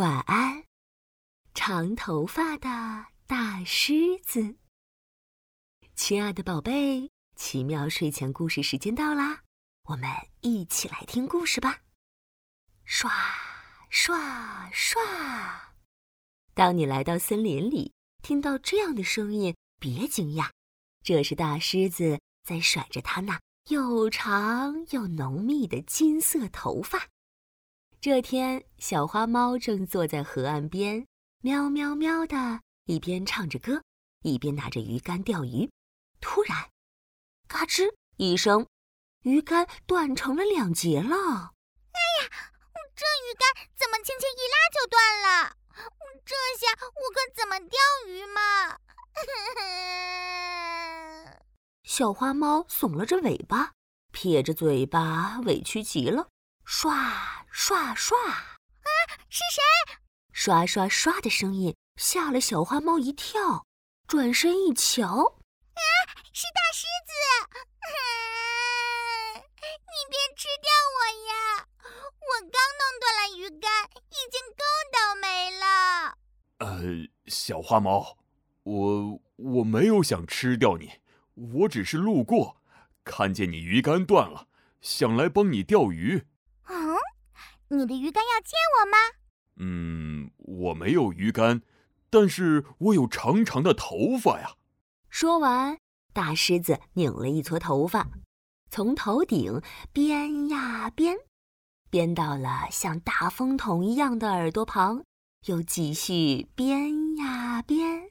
晚安，长头发的大狮子。亲爱的宝贝，奇妙睡前故事时间到啦，我们一起来听故事吧。刷刷刷！当你来到森林里，听到这样的声音，别惊讶，这是大狮子在甩着它那又长又浓密的金色头发。这天，小花猫正坐在河岸边，喵喵喵的，一边唱着歌，一边拿着鱼竿钓鱼。突然，嘎吱一声，鱼竿断成了两截了。哎呀，这鱼竿怎么轻轻一拉就断了？这下我可怎么钓鱼嘛？小花猫耸了着尾巴，撇着嘴巴，委屈极了。刷刷刷！啊，是谁？刷刷刷的声音吓了小花猫一跳，转身一瞧，啊，是大狮子！你别吃掉我呀！我刚弄断了鱼竿，已经够倒霉了。呃，小花猫，我我没有想吃掉你，我只是路过，看见你鱼竿断了，想来帮你钓鱼。你的鱼竿要借我吗？嗯，我没有鱼竿，但是我有长长的头发呀。说完，大狮子拧了一撮头发，从头顶编呀编，编到了像大风筒一样的耳朵旁，又继续编呀编，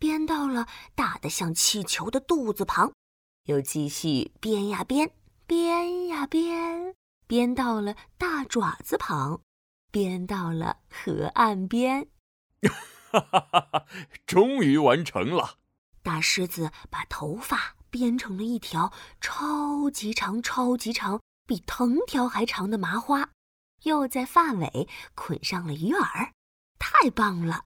编到了大的像气球的肚子旁，又继续编呀编，编呀编。编到了大爪子旁，编到了河岸边，哈哈哈哈！终于完成了。大狮子把头发编成了一条超级长、超级长、比藤条还长的麻花，又在发尾捆上了鱼饵。太棒了！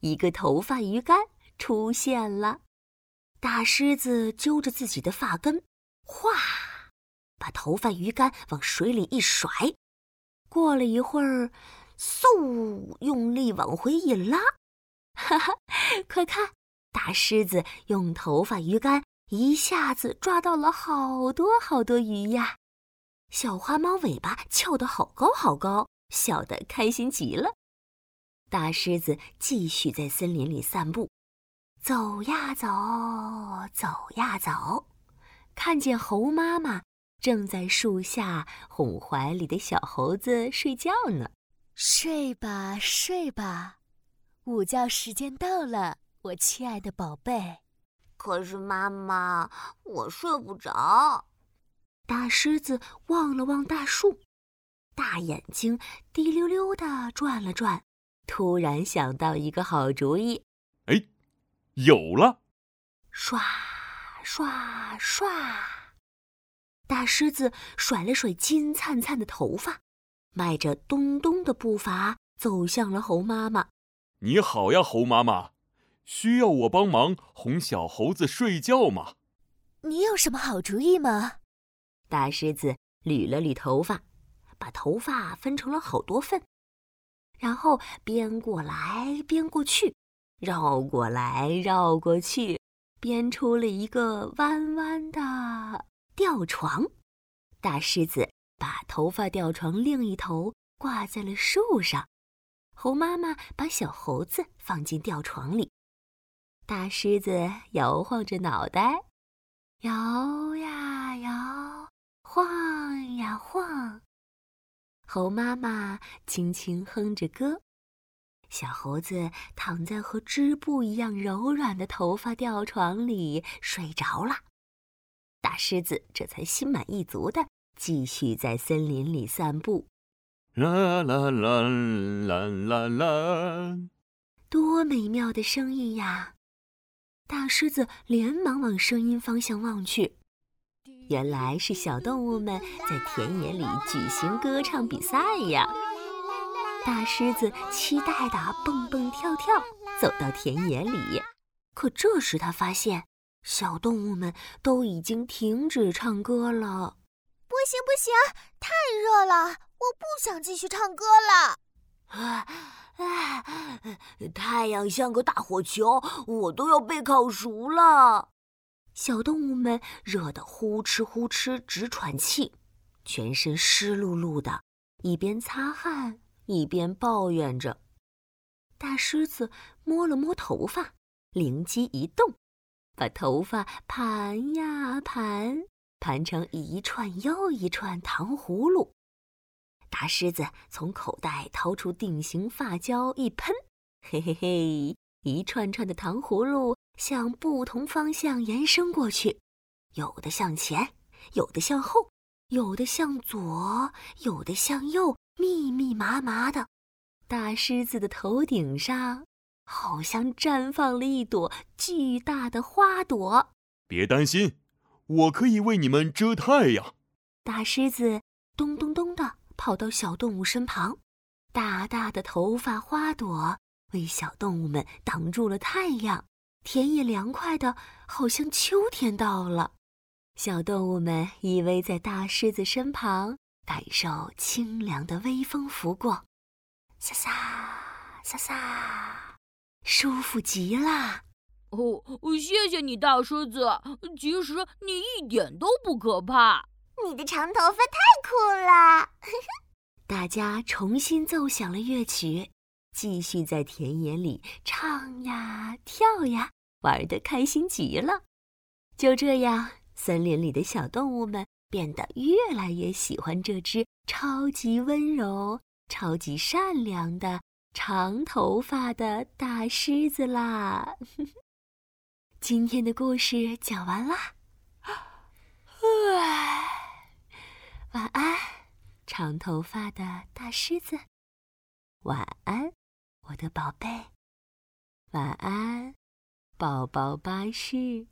一个头发鱼竿出现了。大狮子揪着自己的发根，哗！把头发鱼竿往水里一甩，过了一会儿，嗖，用力往回一拉，哈哈！快看，大狮子用头发鱼竿一下子抓到了好多好多鱼呀！小花猫尾巴翘得好高好高，笑得开心极了。大狮子继续在森林里散步，走呀走，走呀走，看见猴妈妈。正在树下哄怀里的小猴子睡觉呢，睡吧睡吧，午觉时间到了，我亲爱的宝贝。可是妈妈，我睡不着。大狮子望了望大树，大眼睛滴溜溜的转了转，突然想到一个好主意。哎，有了！刷刷刷。大狮子甩了甩金灿灿的头发，迈着咚咚的步伐走向了猴妈妈。你好呀，猴妈妈，需要我帮忙哄小猴子睡觉吗？你有什么好主意吗？大狮子捋了捋头发，把头发分成了好多份，然后编过来编过去，绕过来绕过去，编出了一个弯弯的。吊床，大狮子把头发吊床另一头挂在了树上，猴妈妈把小猴子放进吊床里，大狮子摇晃着脑袋，摇呀摇，晃呀晃，猴妈妈轻轻哼着歌，小猴子躺在和织布一样柔软的头发吊床里睡着了。大狮子这才心满意足的继续在森林里散步。啦啦啦啦啦啦！多美妙的声音呀！大狮子连忙往声音方向望去，原来是小动物们在田野里举行歌唱比赛呀！大狮子期待的蹦蹦跳跳走到田野里，可这时他发现。小动物们都已经停止唱歌了。不行不行，太热了，我不想继续唱歌了。啊，太阳像个大火球，我都要被烤熟了。小动物们热得呼哧呼哧直喘气，全身湿漉漉的，一边擦汗一边抱怨着。大狮子摸了摸头发，灵机一动，把头发盘呀盘，盘成一串又一串糖葫芦。大狮子从口袋掏出定型发胶，一喷，嘿嘿嘿，一串串的糖葫芦向不同方向延伸过去，有的向前，有的向后，有的向左，有的向右，密密麻麻的。大狮子的头顶上，好像绽放了一朵巨大的花朵。别担心，我可以为你们遮太阳。大狮子咚咚咚地。跑到小动物身旁，大大的头发花朵为小动物们挡住了太阳，田野凉快的，好像秋天到了。小动物们依偎在大狮子身旁，感受清凉的微风拂过，沙沙沙沙，舒服极了。哦，谢谢你，大狮子。其实你一点都不可怕。你的长头发太酷了！大家重新奏响了乐曲，继续在田野里唱呀跳呀，玩得开心极了。就这样，森林里的小动物们变得越来越喜欢这只超级温柔、超级善良的长头发的大狮子啦。今天的故事讲完啦。晚安，长头发的大狮子。晚安，我的宝贝。晚安，宝宝巴士。